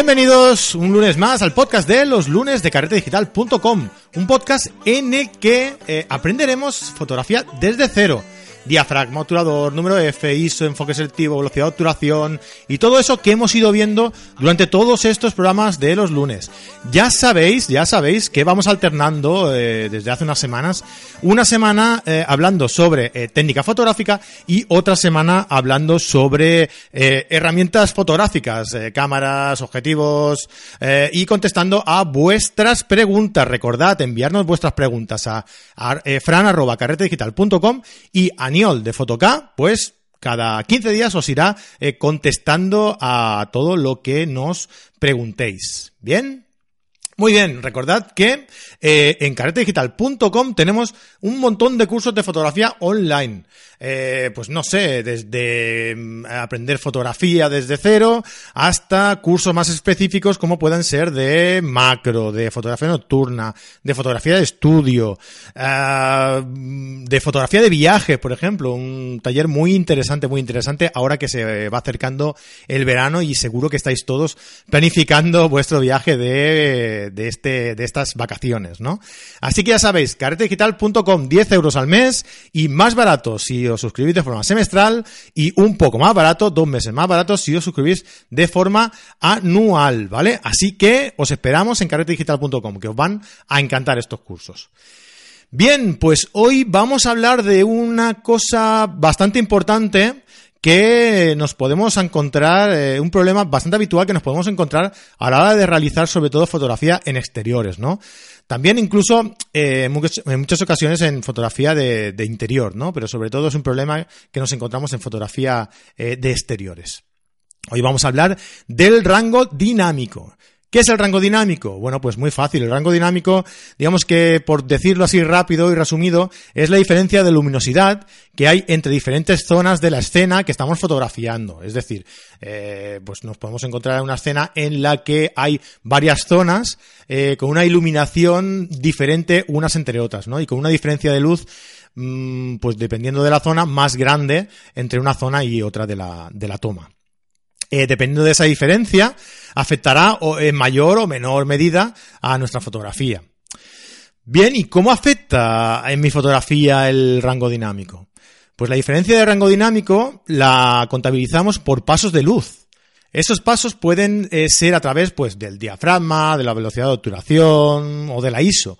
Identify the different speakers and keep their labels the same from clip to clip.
Speaker 1: Bienvenidos un lunes más al podcast de los lunes de carretedigital.com, un podcast en el que eh, aprenderemos fotografía desde cero diafragma, obturador, número F, ISO, enfoque selectivo, velocidad de obturación y todo eso que hemos ido viendo durante todos estos programas de los lunes. Ya sabéis, ya sabéis que vamos alternando eh, desde hace unas semanas, una semana eh, hablando sobre eh, técnica fotográfica y otra semana hablando sobre herramientas fotográficas, cámaras, objetivos y contestando a vuestras preguntas. Recordad enviarnos vuestras preguntas a, a fran.carretedigital.com y a de Fotoca, pues cada 15 días os irá eh, contestando a todo lo que nos preguntéis. ¿Bien? Muy bien, recordad que eh, en caretedigital.com tenemos un montón de cursos de fotografía online. Eh, pues no sé, desde mm, aprender fotografía desde cero hasta cursos más específicos como puedan ser de macro, de fotografía nocturna, de fotografía de estudio, eh, de fotografía de viajes, por ejemplo, un taller muy interesante, muy interesante ahora que se va acercando el verano y seguro que estáis todos planificando vuestro viaje de, de, este, de estas vacaciones, ¿no? Así que ya sabéis, caretedigital.com, 10 euros al mes y más barato si os suscribís de forma semestral y un poco más barato, dos meses más barato si os suscribís de forma anual, ¿vale? Así que os esperamos en carretedigital.com, que os van a encantar estos cursos. Bien, pues hoy vamos a hablar de una cosa bastante importante que nos podemos encontrar, eh, un problema bastante habitual que nos podemos encontrar a la hora de realizar sobre todo fotografía en exteriores, ¿no? También incluso eh, en, muchas, ocasiones en fotografía de, interior, ¿no? Pero sobre todo es un problema que nos encontramos en fotografía eh, de exteriores. Hoy vamos a hablar del rango dinámico. ¿Qué es el rango dinámico? Bueno, pues muy fácil. El rango dinámico, digamos que por decirlo así rápido y resumido, es la diferencia de luminosidad que hay entre diferentes zonas de la escena que estamos fotografiando. Es decir, eh, pues nos podemos encontrar en una escena en la que hay varias zonas eh, con una iluminación diferente unas entre otras, ¿no? Y con una diferencia de luz mm, pues dependiendo de la zona, más grande entre una zona y otra de la, de la toma. Eh, dependiendo de esa diferencia, afectará en mayor o menor medida a nuestra fotografía. Bien, ¿y cómo afecta en mi fotografía el rango dinámico? Pues la diferencia de rango dinámico la contabilizamos por pasos de luz. Esos pasos pueden eh, ser a través pues, del diafragma, de la velocidad de obturación o de la ISO,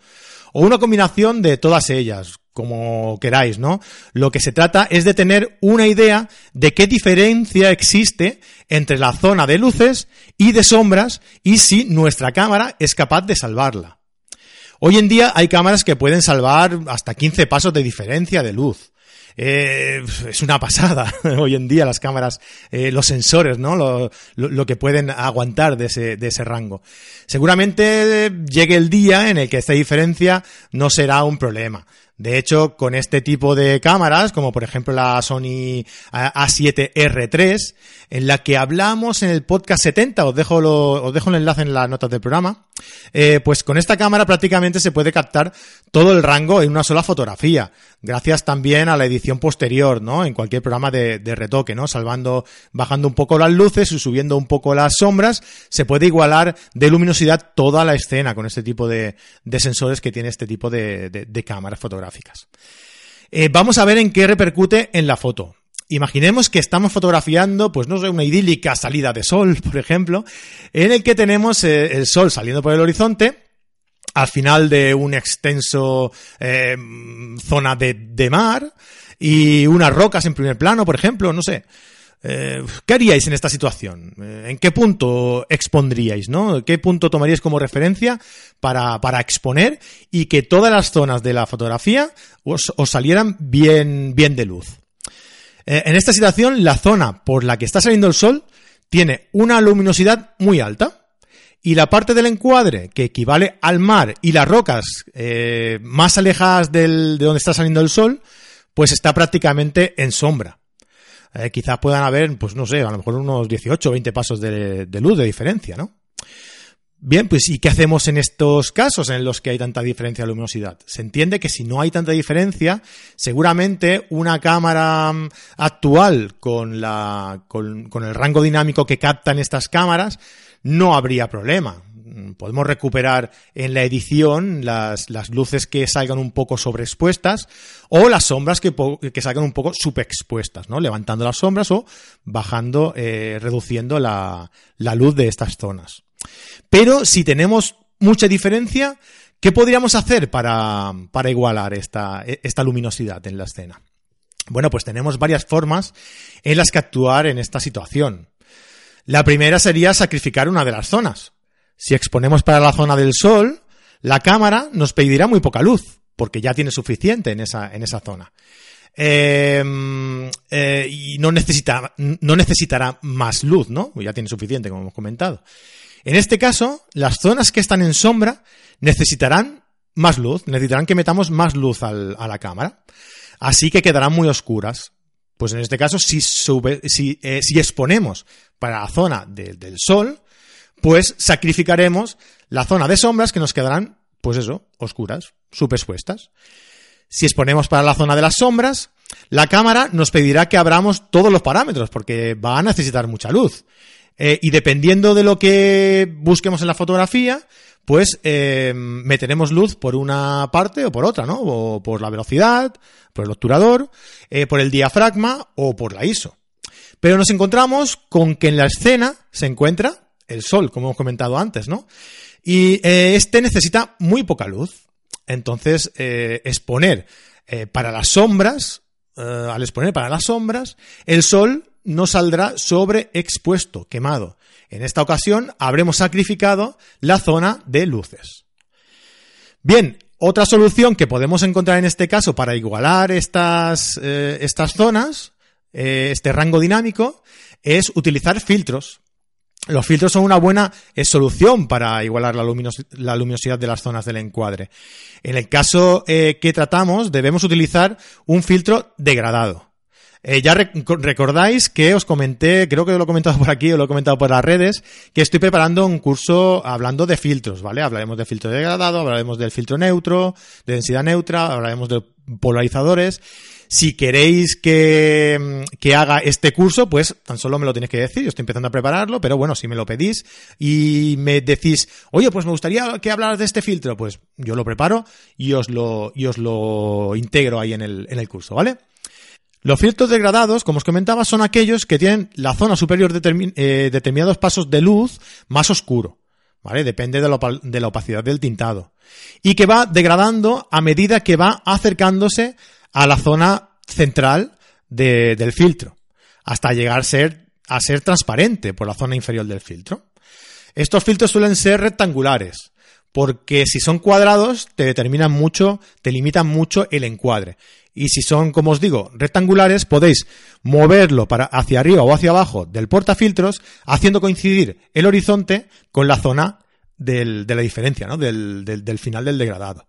Speaker 1: o una combinación de todas ellas, como queráis, ¿no? Lo que se trata es de tener una idea de qué diferencia existe entre la zona de luces y de sombras y si nuestra cámara es capaz de salvarla. Hoy en día hay cámaras que pueden salvar hasta 15 pasos de diferencia de luz. Eh, es una pasada hoy en día las cámaras, eh, los sensores, ¿no? Lo, que pueden aguantar de ese rango. Seguramente llegue el día en el que esta diferencia no será un problema. De hecho, con este tipo de cámaras, como por ejemplo la Sony A7R3, en la que hablamos en el podcast 70, os dejo, os dejo el enlace en las notas del programa, eh, pues con esta cámara prácticamente se puede captar todo el rango en una sola fotografía, gracias también a la edición posterior, ¿no? En cualquier programa de, retoque, ¿no? Salvando, bajando un poco las luces y subiendo un poco las sombras, se puede igualar de luminosidad toda la escena con este tipo de, sensores que tiene este tipo de, cámaras fotográficas. Eh, vamos a ver en qué repercute en la foto. Imaginemos que estamos fotografiando, pues no sé, una idílica salida de sol, por ejemplo, en el que tenemos eh, el sol saliendo por el horizonte, al final de un extenso eh, zona de, mar, y unas rocas en primer plano, por ejemplo, no sé. Eh, ¿Qué haríais en esta situación? ¿En qué punto expondríais, no? ¿Qué punto tomaríais como referencia para, para exponer y que todas las zonas de la fotografía os, os salieran bien, bien de luz? Eh, en esta situación, la zona por la que está saliendo el sol tiene una luminosidad muy alta y la parte del encuadre que equivale al mar y las rocas eh, más alejadas de donde está saliendo el sol, pues está prácticamente en sombra. Eh, quizás puedan haber, pues no sé, a lo mejor unos 18 o 20 pasos de luz de diferencia, ¿no? Bien, pues ¿y qué hacemos en estos casos en los que hay tanta diferencia de luminosidad? Se entiende que si no hay tanta diferencia, seguramente una cámara mm, actual con, la, con, el rango dinámico que captan estas cámaras no habría problema. Podemos recuperar en la edición las, luces que salgan un poco sobreexpuestas o las sombras que, salgan un poco subexpuestas, ¿no? Levantando las sombras o bajando, eh, reduciendo la, luz de estas zonas. Pero si tenemos mucha diferencia, ¿qué podríamos hacer para, igualar esta, esta luminosidad en la escena? Bueno, pues tenemos varias formas en las que actuar en esta situación. La primera sería sacrificar una de las zonas. Si exponemos para la zona del sol, la cámara nos pedirá muy poca luz, porque ya tiene suficiente en esa, en esa zona. Em, eh, y no, necesita, no necesitará más luz, ¿no? Ya tiene suficiente, como hemos comentado. En este caso, las zonas que están en sombra necesitarán más luz, necesitarán que metamos más luz a la cámara. Así que quedarán muy oscuras. Pues en este caso, si, si, eh, si exponemos para la zona del sol, pues sacrificaremos la zona de sombras que nos quedarán, pues eso, oscuras, subexpuestas. Si exponemos para la zona de las sombras, la cámara nos pedirá que abramos todos los parámetros porque va a necesitar mucha luz. Eh, y dependiendo de lo que busquemos en la fotografía, pues eh, meteremos luz por una parte o por otra, ¿no? O por la velocidad, por el obturador, eh, por el diafragma o por la ISO. Pero nos encontramos con que en la escena se encuentra el sol, como hemos comentado antes, ¿no? Y eh, este necesita muy poca luz. Entonces, exponer para las sombras, al exponer para las sombras, el sol no saldrá sobreexpuesto, quemado. En esta ocasión habremos sacrificado la zona de luces. Bien, otra solución que podemos encontrar en este caso para igualar estas, eh, estas zonas, eh, este rango dinámico, es utilizar filtros. Los filtros son una buena eh, solución para igualar la, la, luminosidad de las zonas del encuadre. En el caso que tratamos, debemos utilizar un filtro degradado. Eh, ya recordáis que os comenté, creo que lo he comentado por aquí o lo he comentado por las redes, que estoy preparando un curso hablando de filtros, ¿vale? Hablaremos de filtro degradado, hablaremos del filtro neutro, de densidad neutra, hablaremos de polarizadores. Si queréis que, que, haga este curso, pues tan solo me lo tenéis que decir. Yo estoy empezando a prepararlo, pero bueno, si me lo pedís y me decís, oye, pues me gustaría que hablaras de este filtro, pues yo lo preparo y os lo, y os lo integro ahí en el, en el curso, ¿vale? Los filtros degradados, como os comentaba, son aquellos que tienen la zona superior eh, determinados pasos de luz más oscuro, ¿vale? Depende de la, opacidad del tintado. Y que va degradando a medida que va acercándose a la zona central del filtro, hasta llegar a ser, a ser transparente por la zona inferior del filtro. Estos filtros suelen ser rectangulares, porque si son cuadrados te determinan mucho, te limitan mucho el encuadre. Y si son, como os digo, rectangulares, podéis moverlo para hacia arriba o hacia abajo del portafiltros, haciendo coincidir el horizonte con la zona de la diferencia, ¿no? Del, final del degradado,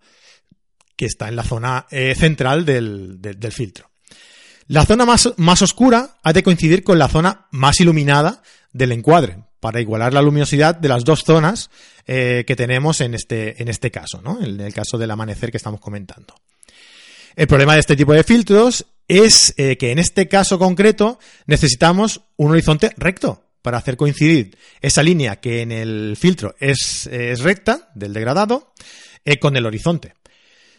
Speaker 1: que está en la zona eh, central del, filtro. La zona más oscura ha de coincidir con la zona más iluminada del encuadre, para igualar la luminosidad de las dos zonas eh, que tenemos en este, en este caso, ¿no? En el caso del amanecer que estamos comentando. El problema de este tipo de filtros es eh, que en este caso concreto necesitamos un horizonte recto para hacer coincidir esa línea que en el filtro es, recta del degradado eh, con el horizonte.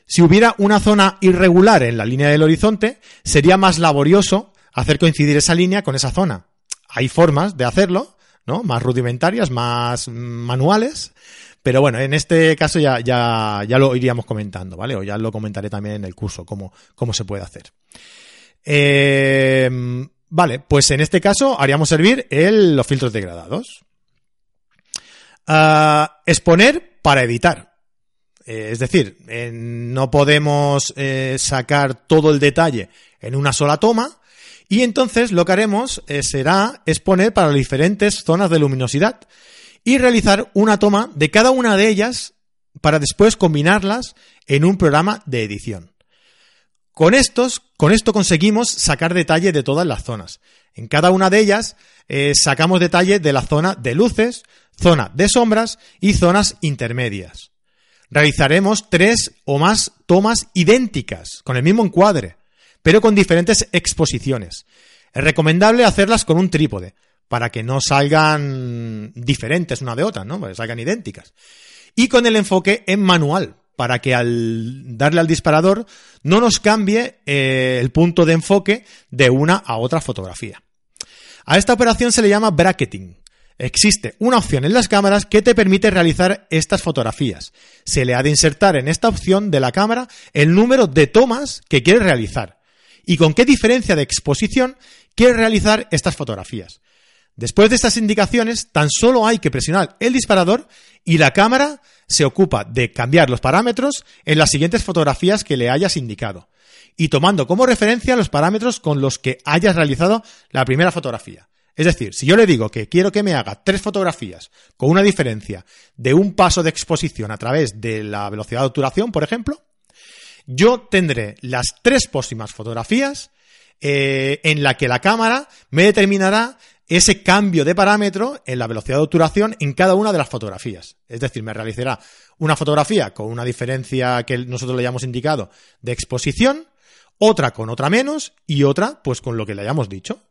Speaker 1: Si hubiera una zona irregular en la línea del horizonte, sería más laborioso hacer coincidir esa línea con esa zona. Hay formas de hacerlo, ¿no? Más rudimentarias, más manuales, pero bueno, en este caso ya, ya, ya lo iríamos comentando, ¿vale? O ya lo comentaré también en el curso, cómo, cómo se puede hacer. Eh, vale, pues en este caso haríamos servir los filtros degradados. Ah, exponer para editar. Eh, es decir, eh, no podemos sacar todo el detalle en una sola toma, y entonces lo que haremos será exponer para diferentes zonas de luminosidad y realizar una toma de cada una de ellas para después combinarlas en un programa de edición. Con estos, con esto conseguimos sacar detalle de todas las zonas. En cada una de ellas eh, sacamos detalle de la zona de luces, zona de sombras y zonas intermedias. Realizaremos tres o más tomas idénticas, con el mismo encuadre, pero con diferentes exposiciones. Es recomendable hacerlas con un trípode, para que no salgan diferentes una de otra, ¿no? Que salgan idénticas. Y con el enfoque en manual, para que al darle al disparador no nos cambie eh, el punto de enfoque de una a otra fotografía. A esta operación se le llama bracketing. Existe una opción en las cámaras que te permite realizar estas fotografías. Se le ha de insertar en esta opción de la cámara el número de tomas que quieres realizar y con qué diferencia de exposición quieres realizar estas fotografías. Después de estas indicaciones, tan solo hay que presionar el disparador y la cámara se ocupa de cambiar los parámetros en las siguientes fotografías que le hayas indicado y tomando como referencia los parámetros con los que hayas realizado la primera fotografía. Es decir, si yo le digo que quiero que me haga tres fotografías con una diferencia de un paso de exposición a través de la velocidad de obturación, por ejemplo, yo tendré las tres próximas fotografías eh, en la que la cámara me determinará ese cambio de parámetro en la velocidad de obturación en cada una de las fotografías. Es decir, me realizará una fotografía con una diferencia que nosotros le hayamos indicado de exposición, otra con otra menos y otra pues con lo que le hayamos dicho.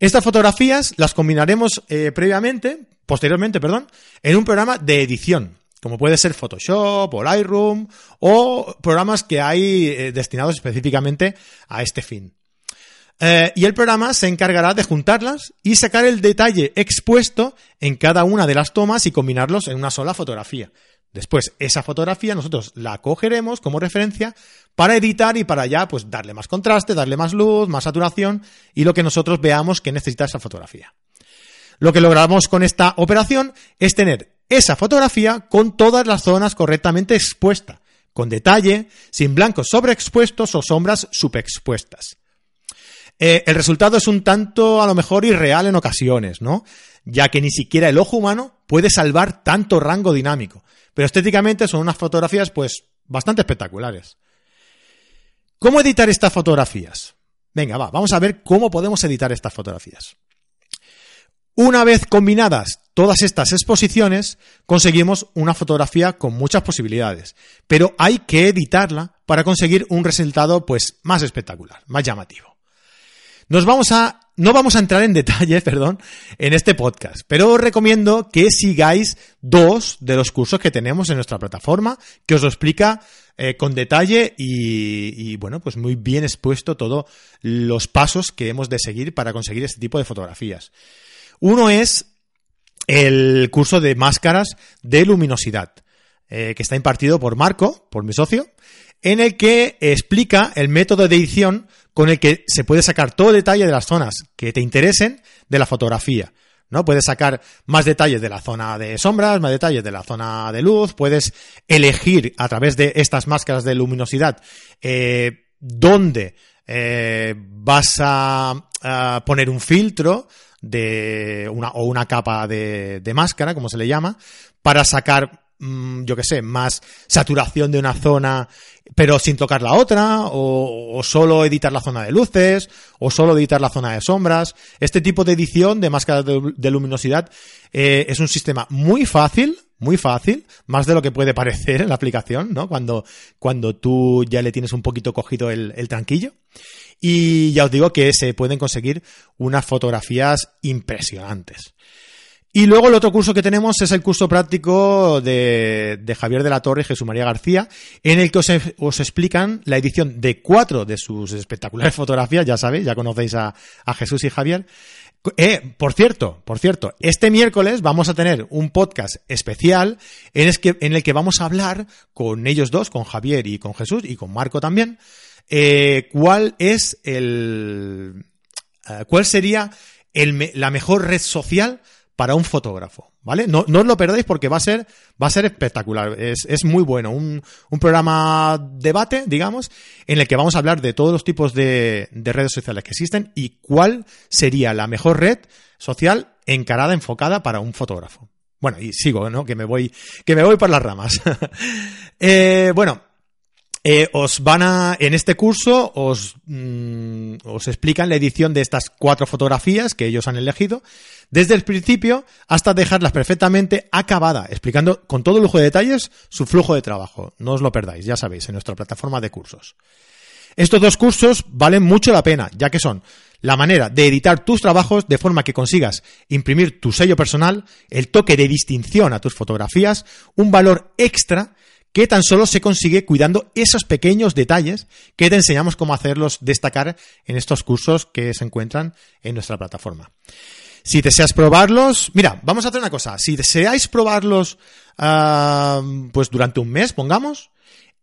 Speaker 1: Estas fotografías las combinaremos eh, previamente, posteriormente, perdón, en un programa de edición, como puede ser Photoshop o Lightroom o programas que hay eh, destinados específicamente a este fin. Eh, y el programa se encargará de juntarlas y sacar el detalle expuesto en cada una de las tomas y combinarlos en una sola fotografía. Después, esa fotografía nosotros la cogeremos como referencia para editar y para ya pues darle más contraste, darle más luz, más saturación y lo que nosotros veamos que necesita esa fotografía. Lo que logramos con esta operación es tener esa fotografía con todas las zonas correctamente expuestas, con detalle, sin blancos sobreexpuestos o sombras subexpuestas. Eh, el resultado es un tanto a lo mejor irreal en ocasiones, ¿no? Ya que ni siquiera el ojo humano puede salvar tanto rango dinámico. Pero estéticamente son unas fotografías pues bastante espectaculares. ¿Cómo editar estas fotografías? Venga, va, vamos a ver cómo podemos editar estas fotografías. Una vez combinadas todas estas exposiciones, conseguimos una fotografía con muchas posibilidades, pero hay que editarla para conseguir un resultado pues más espectacular, más llamativo. Nos vamos a no vamos a entrar en detalle, perdón, en este podcast, pero os recomiendo que sigáis dos de los cursos que tenemos en nuestra plataforma, que os lo explica eh, con detalle y, y, bueno, pues muy bien expuesto todos los pasos que hemos de seguir para conseguir este tipo de fotografías. Uno es el curso de máscaras de luminosidad, eh, que está impartido por Marco, por mi socio, en el que explica el método de edición con el que se puede sacar todo detalle de las zonas que te interesen de la fotografía. ¿no? Puedes sacar más detalles de la zona de sombras, más detalles de la zona de luz, puedes elegir a través de estas máscaras de luminosidad eh, dónde eh, vas a, poner un filtro de una, o una capa de, de máscara, como se le llama, para sacar yo que sé, más saturación de una zona, pero sin tocar la otra, o, solo editar la zona de luces, o solo editar la zona de sombras. Este tipo de edición de máscaras de, luminosidad eh, es un sistema muy fácil, muy fácil, más de lo que puede parecer en la aplicación, ¿no? Cuando, cuando tú ya le tienes un poquito cogido el, el tranquillo. Y ya os digo que se pueden conseguir unas fotografías impresionantes. Y luego el otro curso que tenemos es el curso práctico de, de Javier de la Torre y Jesús María García, en el que os, os, explican la edición de cuatro de sus espectaculares fotografías, ya sabéis, ya conocéis a, a Jesús y Javier. Eh, por cierto, por cierto, este miércoles vamos a tener un podcast especial en, es que, en el que vamos a hablar con ellos dos, con Javier y con Jesús y con Marco también, eh, cuál es el, uh, cuál sería el, la mejor red social para un fotógrafo, ¿vale? No, no os lo perdáis porque va a ser, va a ser espectacular. Es, es muy bueno. Un, un, programa debate, digamos, en el que vamos a hablar de todos los tipos de, de, redes sociales que existen y cuál sería la mejor red social encarada, enfocada para un fotógrafo. Bueno, y sigo, ¿no? Que me voy, que me voy por las ramas. eh, bueno, eh, os van a, en este curso, os, mmm, os explican la edición de estas cuatro fotografías que ellos han elegido, desde el principio hasta dejarlas perfectamente acabada, explicando con todo lujo de detalles su flujo de trabajo. No os lo perdáis, ya sabéis, en nuestra plataforma de cursos. Estos dos cursos valen mucho la pena, ya que son la manera de editar tus trabajos de forma que consigas imprimir tu sello personal, el toque de distinción a tus fotografías, un valor extra que tan solo se consigue cuidando esos pequeños detalles que te enseñamos cómo hacerlos destacar en estos cursos que se encuentran en nuestra plataforma. Si deseas probarlos, mira, vamos a hacer una cosa. Si deseáis probarlos, ah, pues durante un mes, pongamos,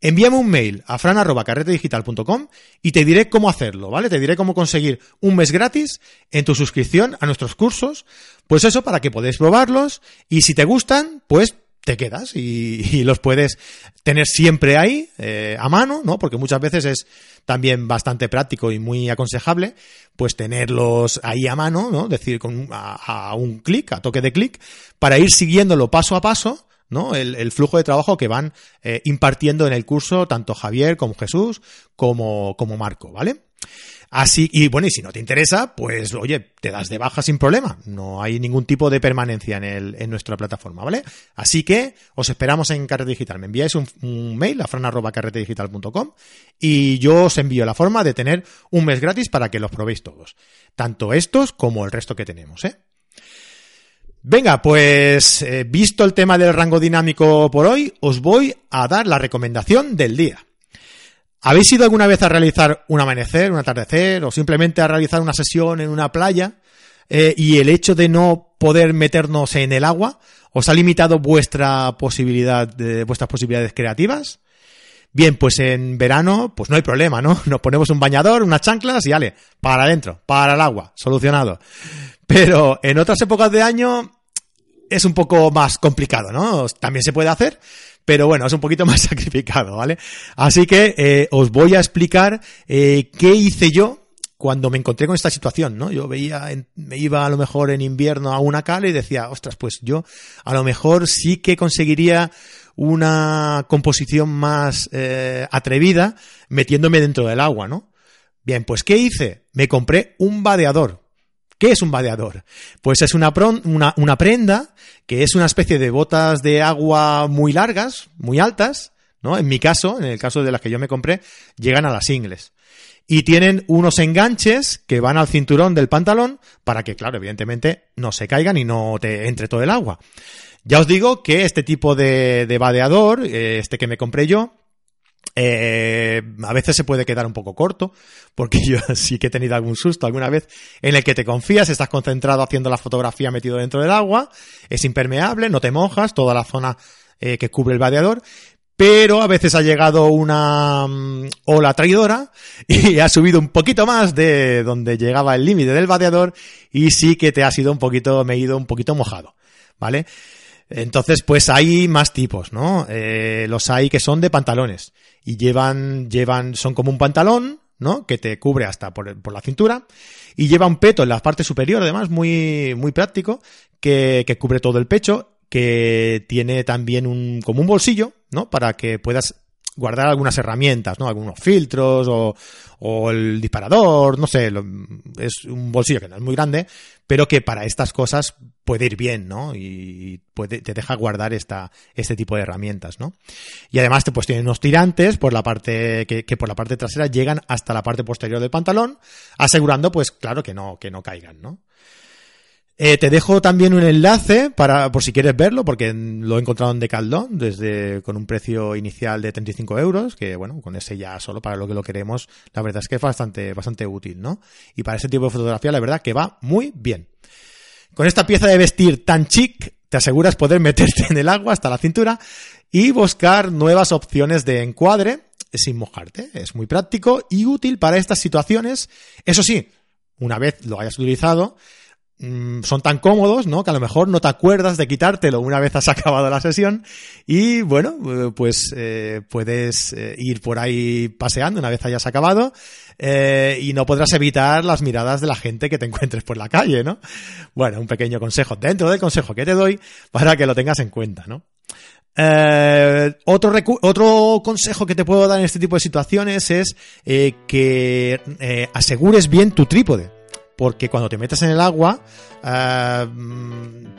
Speaker 1: envíame un mail a fran.carretedigital.com y te diré cómo hacerlo, ¿vale? Te diré cómo conseguir un mes gratis en tu suscripción a nuestros cursos. Pues eso, para que podáis probarlos y si te gustan, pues te quedas y, los puedes tener siempre ahí eh, a mano, ¿no? Porque muchas veces es también bastante práctico y muy aconsejable, pues tenerlos ahí a mano, ¿no? Decir con a, un clic, a toque de clic, para ir siguiéndolo paso a paso, ¿no? El, flujo de trabajo que van eh, impartiendo en el curso tanto Javier como Jesús como, como Marco, ¿vale? Así, y bueno, y si no te interesa, pues oye, te das de baja sin problema. No hay ningún tipo de permanencia en, el, en nuestra plataforma, ¿vale? Así que os esperamos en Carrete Digital. Me enviáis un, mail a fran.carretedigital.com y yo os envío la forma de tener un mes gratis para que los probéis todos. Tanto estos como el resto que tenemos, ¿eh? Venga, pues eh, visto el tema del rango dinámico por hoy, os voy a dar la recomendación del día. ¿Habéis ido alguna vez a realizar un amanecer, un atardecer o simplemente a realizar una sesión en una playa eh, y el hecho de no poder meternos en el agua os ha limitado vuestra posibilidad de, vuestras posibilidades creativas? Bien, pues en verano, pues no hay problema, ¿no? Nos ponemos un bañador, unas chanclas y vale, para adentro, para el agua, solucionado. Pero en otras épocas de año es un poco más complicado, ¿no? También se puede hacer, pero bueno, es un poquito más sacrificado, ¿vale? Así que eh, os voy a explicar eh, qué hice yo cuando me encontré con esta situación, ¿no? Yo veía, me iba a lo mejor en invierno a una cala y decía, ostras, pues yo a lo mejor sí que conseguiría una composición más eh, atrevida metiéndome dentro del agua, ¿no? Bien, pues ¿qué hice? Me compré un vadeador. ¿Qué es un vadeador? Pues es una, una, prenda que es una especie de botas de agua muy largas, muy altas, ¿no? En mi caso, en el caso de las que yo me compré, llegan a las ingles. Y tienen unos enganches que van al cinturón del pantalón para que, claro, evidentemente no se caigan y no te entre todo el agua. Ya os digo que este tipo de, de vadeador, eh, este que me compré yo, eh, a veces se puede quedar un poco corto, porque yo sí que he tenido algún susto alguna vez en el que te confías, estás concentrado haciendo la fotografía metido dentro del agua, es impermeable, no te mojas, toda la zona eh, que cubre el vadeador, pero a veces ha llegado una mm, ola traidora y ha subido un poquito más de donde llegaba el límite del vadeador y sí que te ha sido un poquito, me he ido un poquito mojado, ¿vale? Entonces, pues hay más tipos, ¿no? Eh, los hay que son de pantalones y llevan, llevan, son como un pantalón, ¿no? Que te cubre hasta por, por la cintura y lleva un peto en la parte superior, además, muy, muy práctico, que, que cubre todo el pecho, que tiene también un, como un bolsillo, ¿no? Para que puedas guardar algunas herramientas, ¿no? Algunos filtros o, o el disparador, no sé, es un bolsillo que no es muy grande, pero que para estas cosas puede ir bien, ¿no? Y puede, te deja guardar esta, este tipo de herramientas, ¿no? Y además te pues tiene unos tirantes por la parte, que, que por la parte trasera llegan hasta la parte posterior del pantalón, asegurando pues claro que no, que no caigan, ¿no? Eh, te dejo también un enlace para, por si quieres verlo, porque lo he encontrado en Decaldón, desde, con un precio inicial de 35 euros, que bueno, con ese ya solo para lo que lo queremos, la verdad es que es bastante, bastante útil, ¿no? Y para ese tipo de fotografía, la verdad que va muy bien. Con esta pieza de vestir tan chic, te aseguras poder meterte en el agua hasta la cintura y buscar nuevas opciones de encuadre sin mojarte. Es muy práctico y útil para estas situaciones. Eso sí, una vez lo hayas utilizado, son tan cómodos, ¿no? Que a lo mejor no te acuerdas de quitártelo una vez has acabado la sesión y bueno, eh, pues eh, puedes eh, ir por ahí paseando una vez hayas acabado y no podrás evitar las miradas de la gente que te encuentres por la calle, ¿no? Bueno, un pequeño consejo dentro del consejo que te doy para que lo tengas en cuenta, ¿no? otro, otro consejo que te puedo dar en este tipo de situaciones es que asegures bien tu trípode porque cuando te metes en el agua eh,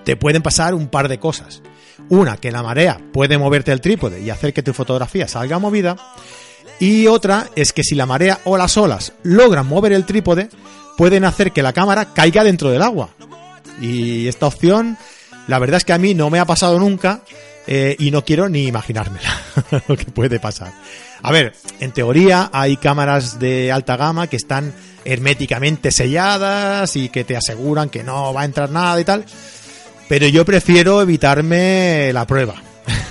Speaker 1: te pueden pasar un par de cosas. Una, que la marea puede moverte el trípode y hacer que tu fotografía salga movida. Y otra es que si la marea o las olas logran mover el trípode, pueden hacer que la cámara caiga dentro del agua. Y esta opción, la verdad es que a mí no me ha pasado nunca eh, y no quiero ni imaginármela lo que puede pasar. A ver, en teoría hay cámaras de alta gama que están herméticamente selladas y que te aseguran que no va a entrar nada y tal, pero yo prefiero evitarme la prueba.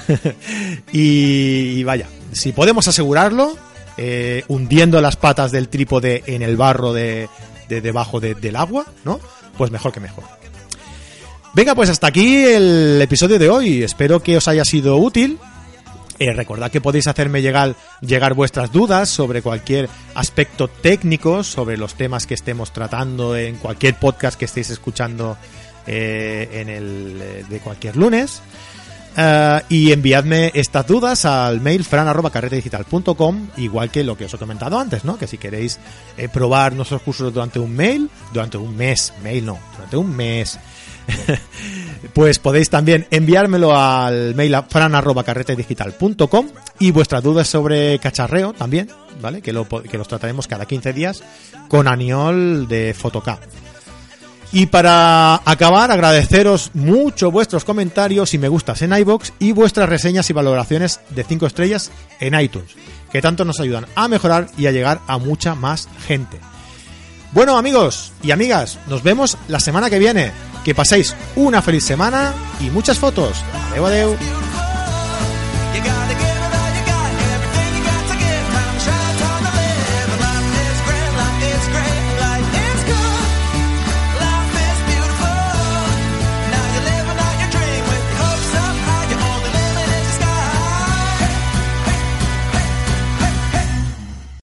Speaker 1: y, vaya, si podemos asegurarlo, eh, hundiendo las patas del trípode en el barro de, debajo del agua, ¿no? Pues mejor que mejor. Venga, pues hasta aquí el episodio de hoy. Espero que os haya sido útil. Eh, recordad que podéis hacerme llegar, vuestras dudas sobre cualquier aspecto técnico, sobre los temas que estemos tratando en cualquier podcast que estéis escuchando eh, en el eh, de cualquier lunes. y enviadme estas dudas al mail fran.carretedigital.com, igual que lo que os he comentado antes, ¿no? Que si queréis probar nuestros cursos durante un mail, durante un mes, mail no, durante un mes, pues podéis también enviármelo al mail a fran.carretedigital.com y vuestras dudas sobre cacharreo también, ¿vale? Que, lo, que los trataremos cada 15 días con Aniol de Photocap. Y para acabar, agradeceros mucho vuestros comentarios y me gustas en iBox y vuestras reseñas y valoraciones de 5 estrellas en iTunes, que tanto nos ayudan a mejorar y a llegar a mucha más gente. Bueno amigos y amigas, nos vemos la semana que viene. Que paséis una feliz semana y muchas fotos. Adeu, adeu.